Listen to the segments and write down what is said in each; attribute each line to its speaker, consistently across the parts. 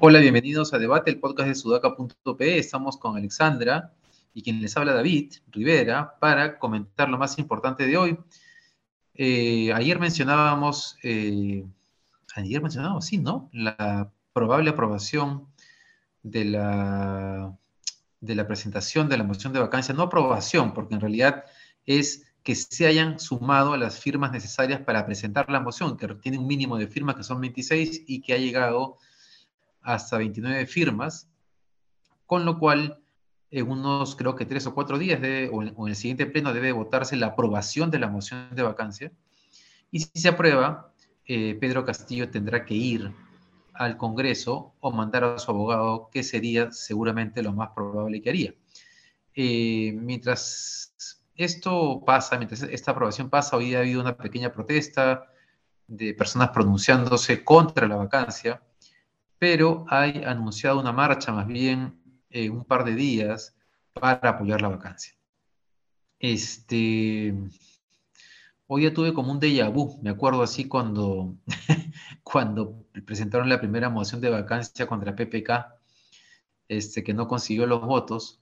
Speaker 1: Hola, bienvenidos a Debate, el podcast de sudaca.pe. Estamos con Alexandra y quien les habla David Rivera para comentar lo más importante de hoy. Eh, ayer mencionábamos, eh, ayer mencionábamos, sí, ¿no? La probable aprobación de la, de la presentación de la moción de vacancia, no aprobación, porque en realidad es que se hayan sumado a las firmas necesarias para presentar la moción, que tiene un mínimo de firmas que son 26 y que ha llegado hasta 29 firmas, con lo cual en unos, creo que tres o cuatro días, o, en, el siguiente pleno debe votarse la aprobación de la moción de vacancia. Y si se aprueba, eh, Pedro Castillo tendrá que ir al Congreso o mandar a su abogado, que sería seguramente lo más probable que haría. Eh, mientras esto pasa, mientras esta aprobación pasa, hoy ha habido una pequeña protesta de personas pronunciándose contra la vacancia, pero hay anunciado una marcha más bien en un par de días para apoyar la vacancia. Este, hoy ya tuve como un déjà vu, me acuerdo así cuando, cuando presentaron la primera moción de vacancia contra PPK, este, que no consiguió los votos,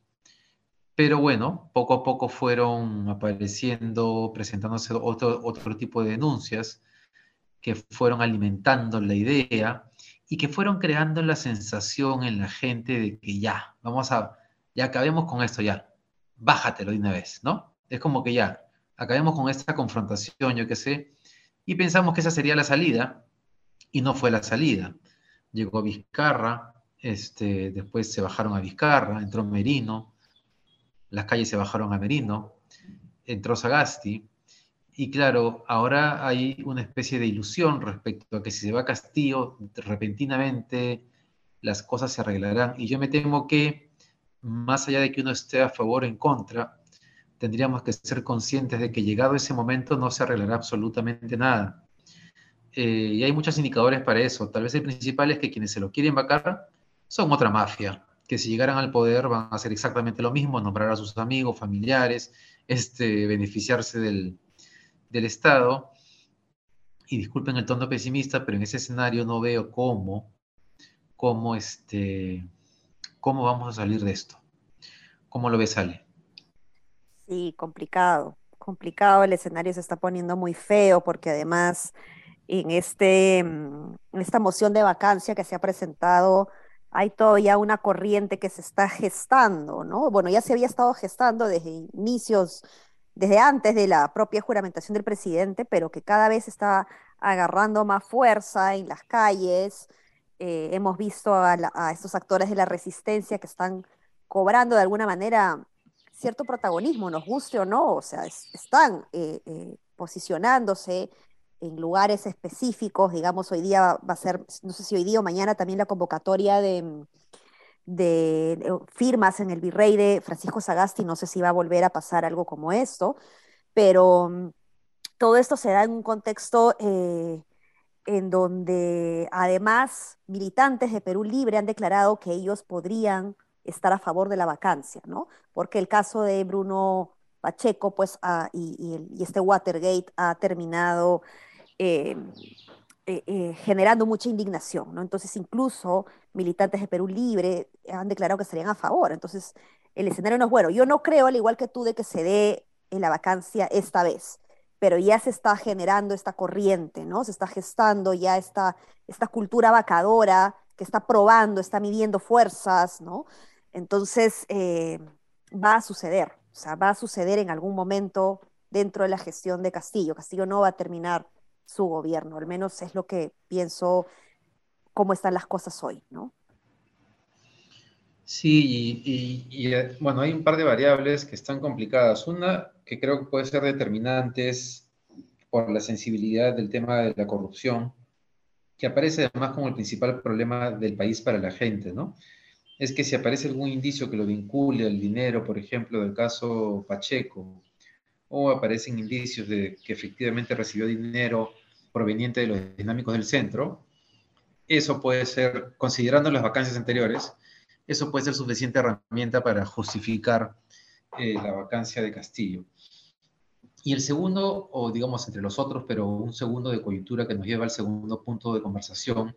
Speaker 1: pero bueno, poco a poco fueron apareciendo, presentándose otro, otro tipo de denuncias que fueron alimentando la idea y que fueron creando la sensación en la gente de que ya, vamos a, ya acabemos con esto, ya, bájatelo de una vez, ¿no? Es como que ya, acabemos con esta confrontación, yo qué sé, y pensamos que esa sería la salida, y no fue la salida. Llegó Vizcarra, este, después se bajaron a Vizcarra, entró Merino, las calles se bajaron a Merino, entró Sagasti, y claro, ahora hay una especie de ilusión respecto a que si se va a Castillo, repentinamente las cosas se arreglarán. Y yo me temo que, más allá de que uno esté a favor o en contra, tendríamos que ser conscientes de que llegado ese momento no se arreglará absolutamente nada. Eh, y hay muchos indicadores para eso. Tal vez el principal es que quienes se lo quieren vacar son otra mafia, que si llegaran al poder van a hacer exactamente lo mismo, nombrar a sus amigos, familiares, este, beneficiarse del, del Estado, y disculpen el tono pesimista, pero en ese escenario no veo cómo, cómo, este, cómo vamos a salir de esto. ¿Cómo lo ves, Ale?
Speaker 2: Sí, complicado, complicado. El escenario se está poniendo muy feo porque además en, este, en esta moción de vacancia que se ha presentado hay todavía una corriente que se está gestando, ¿no? Bueno, ya se había estado gestando desde inicios desde antes de la propia juramentación del presidente, pero que cada vez está agarrando más fuerza en las calles. Eh, hemos visto a, estos actores de la resistencia que están cobrando de alguna manera cierto protagonismo, nos guste o no, o sea, están eh, eh, posicionándose en lugares específicos, digamos, hoy día va a ser, no sé si hoy día o mañana también la convocatoria de, de firmas en el virrey de Francisco Sagasti, no sé si va a volver a pasar algo como esto, pero mm, todo esto se da en un contexto eh, en donde además militantes de Perú Libre han declarado que ellos podrían estar a favor de la vacancia, ¿no? Porque el caso de Bruno Pacheco, pues, y, este Watergate ha terminado eh, eh, eh, generando mucha indignación, ¿no? Entonces, incluso militantes de Perú Libre han declarado que estarían a favor. Entonces, el escenario no es bueno. Yo no creo, al igual que tú, de que se dé en la vacancia esta vez, pero ya se está generando esta corriente, ¿no? Se está gestando ya esta, esta cultura vacadora que está probando, está midiendo fuerzas, ¿no? Entonces, eh, va a suceder, o sea, va a suceder en algún momento dentro de la gestión de Castillo. Castillo no va a terminar su gobierno, al menos es lo que pienso cómo están las cosas hoy, ¿no?
Speaker 1: Sí, y, eh, bueno, hay un par de variables que están complicadas. Una que creo que puede ser determinante es por la sensibilidad del tema de la corrupción, que aparece además como el principal problema del país para la gente, ¿no? Es que si aparece algún indicio que lo vincule al dinero, por ejemplo, del caso Pacheco, o aparecen indicios de que efectivamente recibió dinero proveniente de los dinámicos del centro, eso puede ser, considerando las vacancias anteriores, eso puede ser suficiente herramienta para justificar eh, la vacancia de Castillo. Y el segundo, o digamos entre los otros, pero un segundo de coyuntura que nos lleva al segundo punto de conversación,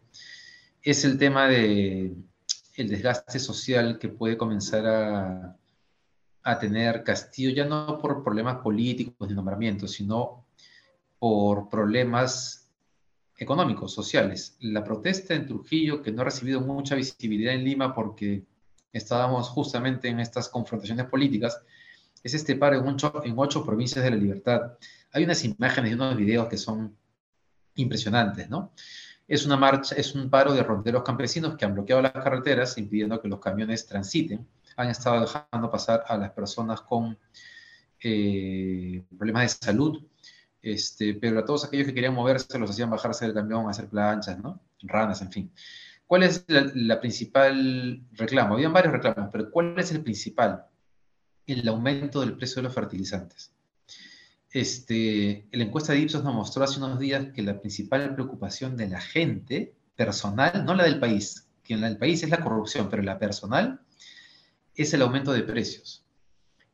Speaker 1: es el tema de el desgaste social que puede comenzar a, tener Castillo, ya no por problemas políticos de nombramiento, sino por problemas económicos, sociales. La protesta en Trujillo, que no ha recibido mucha visibilidad en Lima porque estábamos justamente en estas confrontaciones políticas, es este paro en ocho provincias de la libertad. Hay unas imágenes y unos videos que son impresionantes, ¿no? Es una marcha, es un paro de ronderos campesinos que han bloqueado las carreteras impidiendo que los camiones transiten. Han estado dejando pasar a las personas con eh, problemas de salud, este, pero a todos aquellos que querían moverse los hacían bajarse del camión, hacer planchas, ¿no? Ranas, en fin. ¿Cuál es la, la principal reclamo? Habían varios reclamos, pero ¿cuál es el principal? el aumento del precio de los fertilizantes. Este, la encuesta de Ipsos nos mostró hace unos días que la principal preocupación de la gente personal, no la del país, que en la del país es la corrupción, pero la personal es el aumento de precios.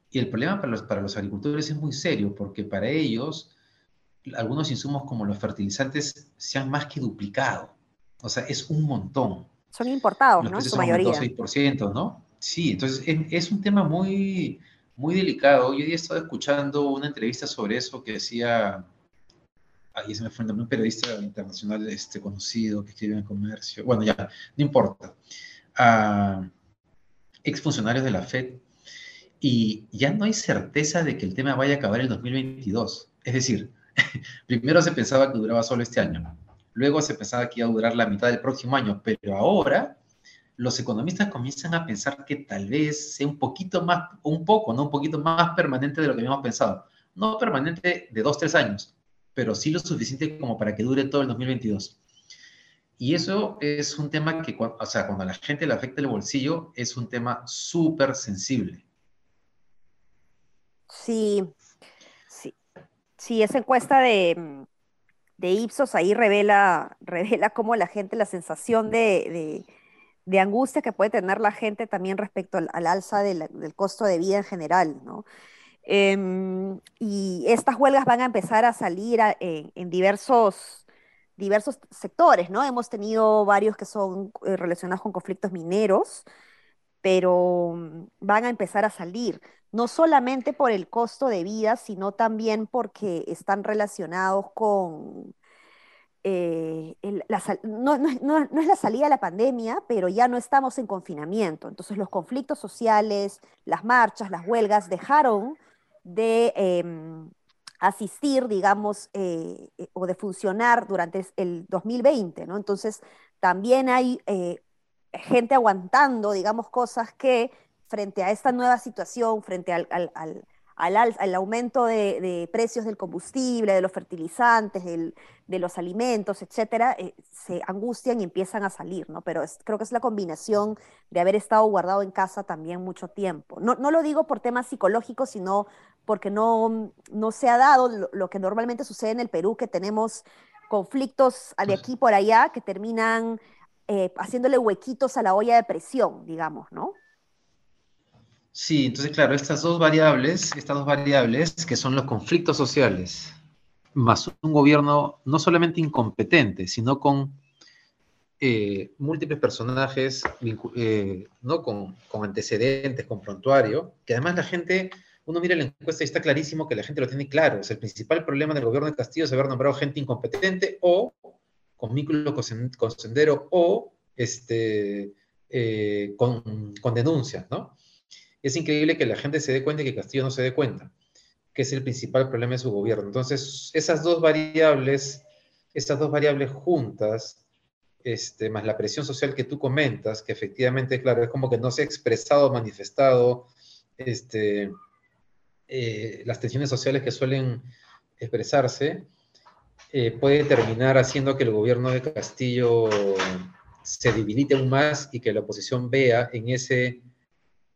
Speaker 1: Y el problema para los, para los agricultores es muy serio, porque para ellos algunos insumos como los fertilizantes se han más que duplicado. O sea, es un montón.
Speaker 2: Son importados, ¿no? En su mayoría.
Speaker 1: 6%, ¿no? Sí, entonces es, un tema muy, muy delicado. Yo hoy he estado escuchando una entrevista sobre eso que decía, ahí se me fue un periodista internacional este, conocido que escribe en comercio, bueno, ya, no importa, a exfuncionarios de la FED, y ya no hay certeza de que el tema vaya a acabar en 2022. Es decir, primero se pensaba que duraba solo este año, luego se pensaba que iba a durar la mitad del próximo año, pero ahora los economistas comienzan a pensar que tal vez sea un poquito más, un poco, no un poquito más permanente de lo que habíamos pensado. No permanente de dos, tres años, pero sí lo suficiente como para que dure todo el 2022. Y eso es un tema que, o sea, cuando a la gente le afecta el bolsillo, es un tema súper sensible.
Speaker 2: Sí, sí, sí, esa encuesta de, de Ipsos ahí revela, revela cómo la gente, la sensación de de angustia que puede tener la gente también respecto al, alza del, costo de vida en general, ¿no? Em, y estas huelgas van a empezar a salir en, diversos, diversos sectores, ¿no? Hemos tenido varios que son eh, relacionados con conflictos mineros, pero mm, van a empezar a salir, no solamente por el costo de vida, sino también porque están relacionados con eh, no, es la salida de la pandemia, pero ya no estamos en confinamiento. Entonces los conflictos sociales, las marchas, las huelgas dejaron de em, asistir, digamos, eh, eh, o de funcionar durante el 2020, ¿no? Entonces también hay gente aguantando, digamos, cosas que frente a esta nueva situación, frente al al, aumento de, precios del combustible, de los fertilizantes, de los alimentos, etcétera, eh, se angustian y empiezan a salir, ¿no? Pero creo que es la combinación de haber estado guardado en casa también mucho tiempo. No, lo digo por temas psicológicos, sino porque no, no se ha dado lo, que normalmente sucede en el Perú, que tenemos conflictos de aquí por allá que terminan eh, haciéndole huequitos a la olla de presión, digamos, ¿no?
Speaker 1: Sí, entonces, claro, estas dos variables, estas dos variables que son los conflictos sociales, más un gobierno no solamente incompetente, sino con eh, múltiples personajes, eh, ¿no? Con, antecedentes, con prontuario, que además la gente, uno mira la encuesta y está clarísimo que la gente lo tiene claro. O el principal problema del gobierno de Castillo es haber nombrado gente incompetente o con vínculo con, sendero o este, eh, con, con denuncias, ¿no? Es increíble que la gente se dé cuenta y que Castillo no se dé cuenta, que es el principal problema de su gobierno. Entonces, esas dos variables, estas dos variables juntas, este, más la presión social que tú comentas, que efectivamente, claro, es como que no se ha expresado, manifestado, este, eh, las tensiones sociales que suelen expresarse, eh, puede terminar haciendo que el gobierno de Castillo se debilite aún más y que la oposición vea en ese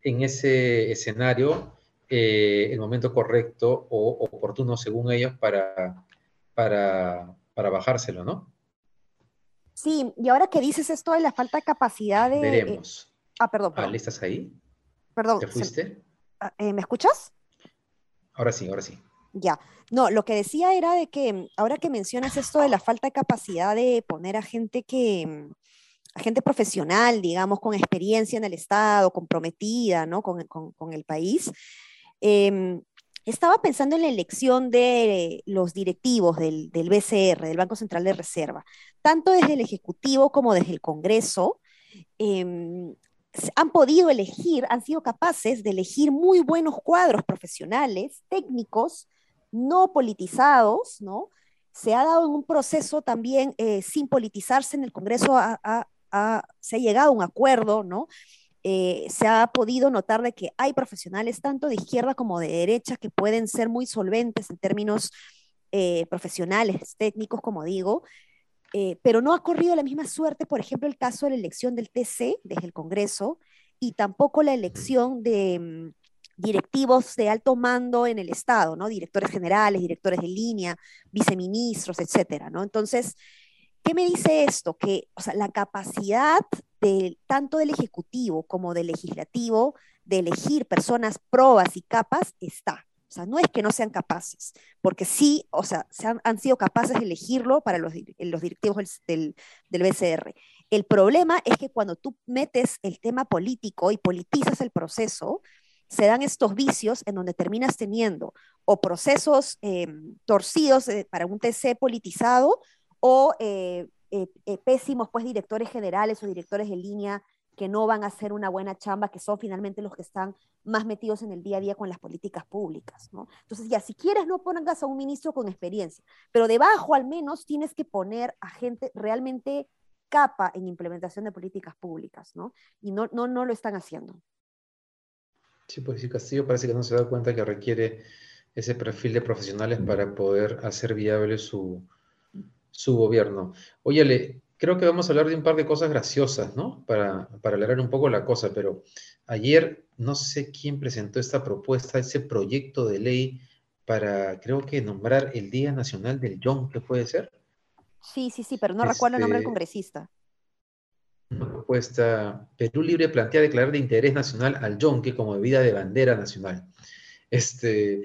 Speaker 1: en ese escenario eh, el momento correcto o oportuno, según ellos, para, para, para bajárselo, ¿no?
Speaker 2: Sí, y ahora que dices esto de la falta de capacidad de...
Speaker 1: Veremos.
Speaker 2: Ah, perdón.
Speaker 1: perdón. ¿estás ahí?
Speaker 2: Perdón.
Speaker 1: ¿Te fuiste?
Speaker 2: Ah, eh, ¿Me escuchas?
Speaker 1: Ahora sí, ahora sí.
Speaker 2: Ya. No, lo que decía era de que ahora que mencionas esto de la falta de capacidad de poner a gente que, gente profesional, digamos, con experiencia en el Estado, comprometida, ¿no? Con, el país. Em, estaba pensando en la elección de los directivos del, BCR, del Banco Central de Reserva, tanto desde el Ejecutivo como desde el Congreso. Eh, han podido elegir, han sido capaces de elegir muy buenos cuadros profesionales, técnicos, no politizados, ¿no? Se ha dado en un proceso también eh, sin politizarse en el Congreso, se ha llegado a un acuerdo, ¿no? Eh, se ha podido notar de que hay profesionales tanto de izquierda como de derecha que pueden ser muy solventes en términos eh, profesionales, técnicos, como digo, eh, pero no ha corrido la misma suerte, por ejemplo, el caso de la elección del TC desde el Congreso y tampoco la elección de mm, directivos de alto mando en el Estado, ¿no? Directores generales, directores de línea, viceministros, etcétera, ¿no? Entonces, ¿qué me dice esto? Que, o sea, la capacidad de, tanto del Ejecutivo como del Legislativo de elegir personas probas y capas está. O sea, no es que no sean capaces, porque sí, o sea, se han, sido capaces de elegirlo para los, los directivos del, del, BCR. El problema es que cuando tú metes el tema político y politizas el proceso, se dan estos vicios en donde terminas teniendo o procesos eh, torcidos eh, para un TC politizado o eh, pésimos pues directores generales o directores de línea que no van a hacer una buena chamba, que son finalmente los que están más metidos en el día a día con las políticas públicas. ¿no? Entonces, ya, si quieres, no pongas a un ministro con experiencia, pero debajo al menos tienes que poner a gente realmente capa en implementación de políticas públicas, ¿no? Y no, no, no lo están haciendo.
Speaker 1: Sí, pues sí, Castillo parece que no se da cuenta que requiere ese perfil de profesionales para poder hacer viable su, su gobierno. Óyale, creo que vamos a hablar de un par de cosas graciosas, ¿no? Para, para alargar un poco la cosa, pero ayer no sé quién presentó esta propuesta, ese proyecto de ley para, creo que nombrar el Día Nacional del ¿qué puede ser?
Speaker 2: Sí, sí, sí, pero no recuerdo el nombre del este, congresista.
Speaker 1: Una propuesta, Perú Libre plantea declarar de interés nacional al yonque como bebida de bandera nacional. Este,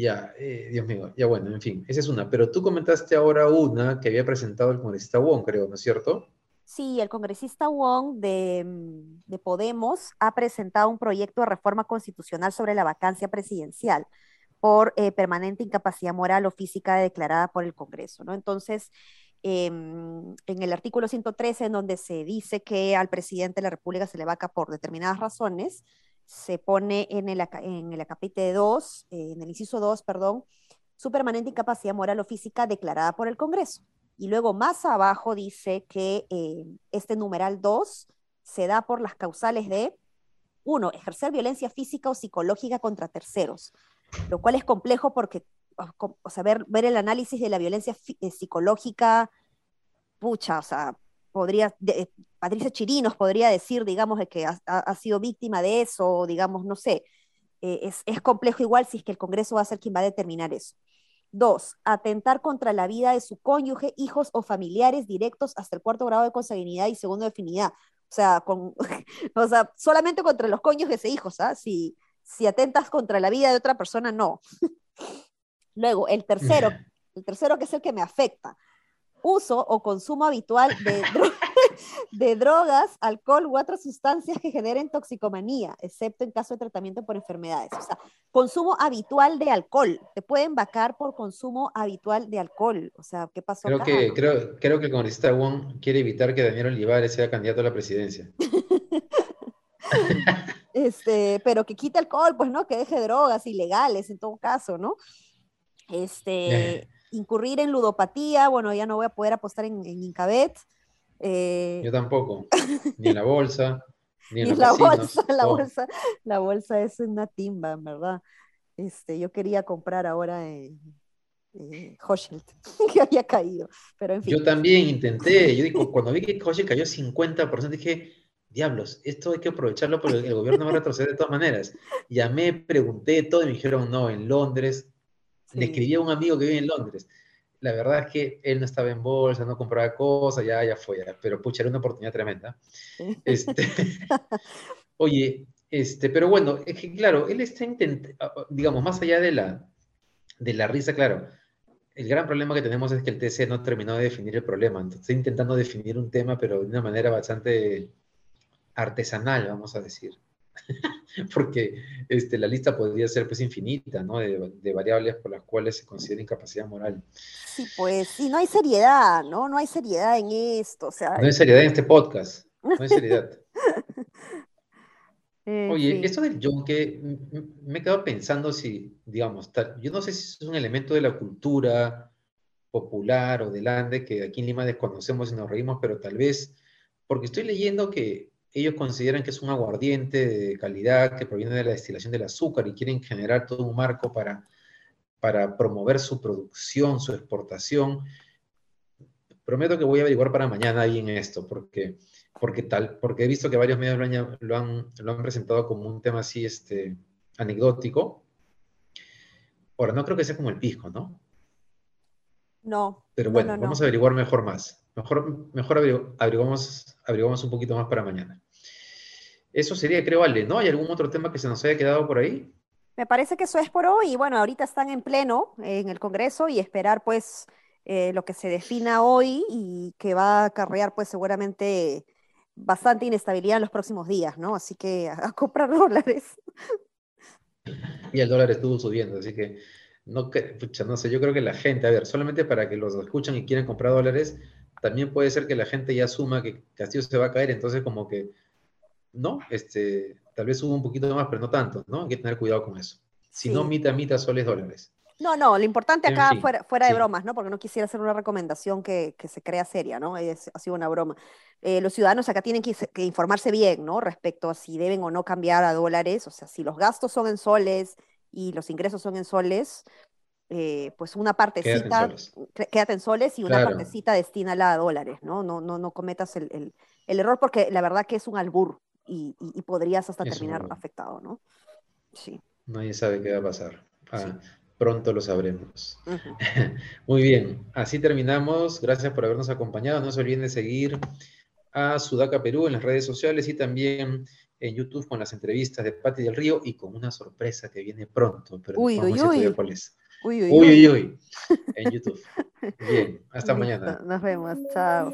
Speaker 1: ya, eh, Dios mío, ya bueno, en fin, esa es una. Pero tú comentaste ahora una que había presentado el congresista Wong, creo, ¿no es cierto?
Speaker 2: Sí, el congresista Wong de, de, Podemos ha presentado un proyecto de reforma constitucional sobre la vacancia presidencial por eh, permanente incapacidad moral o física declarada por el Congreso, ¿no? Entonces, em, en el artículo 113, en donde se dice que al presidente de la República se le vaca por determinadas razones, se pone en el, en el capítulo 2, eh, en el inciso 2, perdón, su permanente incapacidad moral o física declarada por el Congreso. Y luego más abajo dice que eh, este numeral 2 se da por las causales de, uno, ejercer violencia física o psicológica contra terceros, lo cual es complejo porque, o sea, ver, ver el análisis de la violencia eh, psicológica, pucha, o sea, podría, Patricia Chirinos podría decir, digamos, de que ha, sido víctima de eso, digamos, no sé. Eh, es, complejo igual si es que el Congreso va a ser quien va a determinar eso. Dos, atentar contra la vida de su cónyuge, hijos o familiares directos hasta el cuarto grado de consanguinidad y segundo de afinidad. O sea, con, o sea solamente contra los cónyuges e hijos, ¿ah? Si, si atentas contra la vida de otra persona, no. Luego, el tercero, el tercero que es el que me afecta, uso o consumo habitual de, de drogas, alcohol u otras sustancias que generen toxicomanía, excepto en caso de tratamiento por enfermedades. O sea, consumo habitual de alcohol. Te pueden vacar por consumo habitual de alcohol. O sea, ¿qué pasó?
Speaker 1: Creo, que, creo, creo que el congresista Wong quiere evitar que Daniel Olivares sea candidato a la presidencia.
Speaker 2: este, pero que quite alcohol, pues no, que deje drogas ilegales en todo caso, ¿no? Este, eh. incurrir en ludopatía, bueno, ya no voy a poder apostar en, en Incabet.
Speaker 1: Eh, Yo tampoco, ni en la bolsa, ni en,
Speaker 2: la bolsa, la bolsa, la bolsa es una timba, verdad. Este, yo quería comprar ahora en eh, que había caído, pero en fin.
Speaker 1: Yo también intenté, yo digo, cuando vi que Hoshel cayó 50%, dije, diablos, esto hay que aprovecharlo porque el gobierno va a retroceder de todas maneras. Llamé, pregunté todo y me dijeron, no, en Londres. Le escribí a un amigo que vive en Londres la verdad es que él no estaba en bolsa, no compraba cosas, ya, ya fue, pero pucha, era una oportunidad tremenda. Este, oye, este, pero bueno, es que claro, él está intentando, digamos, más allá de la, de la risa, claro, el gran problema que tenemos es que el TC no terminó de definir el problema. Entonces, está intentando definir un tema, pero de una manera bastante artesanal, vamos a decir. Porque este, la lista podría ser pues infinita, ¿no? De, variables por las cuales se considera incapacidad moral.
Speaker 2: Sí, pues, sí, no hay seriedad, ¿no? No hay seriedad en esto, o sea...
Speaker 1: No hay seriedad en este podcast, no hay seriedad. Eh, Oye, esto del yonke, me he quedado pensando si, digamos, yo no sé si es un elemento de la cultura popular o del Ande que aquí en Lima desconocemos y nos reímos, pero tal vez, porque estoy leyendo que ellos consideran que es un aguardiente de calidad que proviene de la destilación del azúcar y quieren generar todo un marco para, para promover su producción, su exportación. Prometo que voy a averiguar para mañana ahí en esto, porque porque tal, porque he visto que varios medios lo han, lo han, presentado como un tema así, este, anecdótico. Ahora, no creo que sea como el pisco, ¿no?
Speaker 2: No.
Speaker 1: Pero bueno, vamos a averiguar mejor más. Mejor, mejor averiguamos, averiguamos un poquito más para mañana. Eso sería, creo, Ale, ¿no? ¿Hay algún otro tema que se nos haya quedado por ahí?
Speaker 2: Me parece que eso es por hoy. Y bueno, ahorita están en pleno en el Congreso y esperar, pues, eh, lo que se defina hoy y que va a acarrear, pues, seguramente bastante inestabilidad en los próximos días, ¿no? Así que a, comprar dólares.
Speaker 1: Y el dólar estuvo subiendo, así que no, no sé, yo creo que la gente, a ver, solamente para que los escuchan y quieran comprar dólares, también puede ser que la gente ya asuma que Castillo se va a caer, entonces como que, no, este, tal vez suba un poquito más, pero no tanto, ¿no? Hay que tener cuidado con eso. Si no, mitad, mitad, soles, dólares.
Speaker 2: No, no, lo importante acá, fuera, fuera de bromas, ¿no? Porque no quisiera hacer una recomendación que, que se crea seria, ¿no? Es, ha sido una broma. Eh, los ciudadanos acá tienen que, informarse bien, ¿no? Respecto a si deben o no cambiar a dólares, o sea, si los gastos son en soles y los ingresos son en soles, eh, pues una partecita, quédate en soles, y una partecita destínala a dólares, ¿no? No, no, no cometas el, el, el, error porque la verdad que es un albur y, y, podrías hasta terminar afectado, ¿no?
Speaker 1: Sí. Nadie sabe qué va a pasar. Ah, pronto lo sabremos. Muy bien, así terminamos. Gracias por habernos acompañado. No se olviden de seguir a Sudaca Perú en las redes sociales y también en YouTube con las entrevistas de Pati del Río y con una sorpresa que viene pronto. Pero
Speaker 2: uy, uy, uy.
Speaker 1: Uy, uy, uy, uy, En YouTube. Bien, hasta mañana.
Speaker 2: Nos vemos. Chao.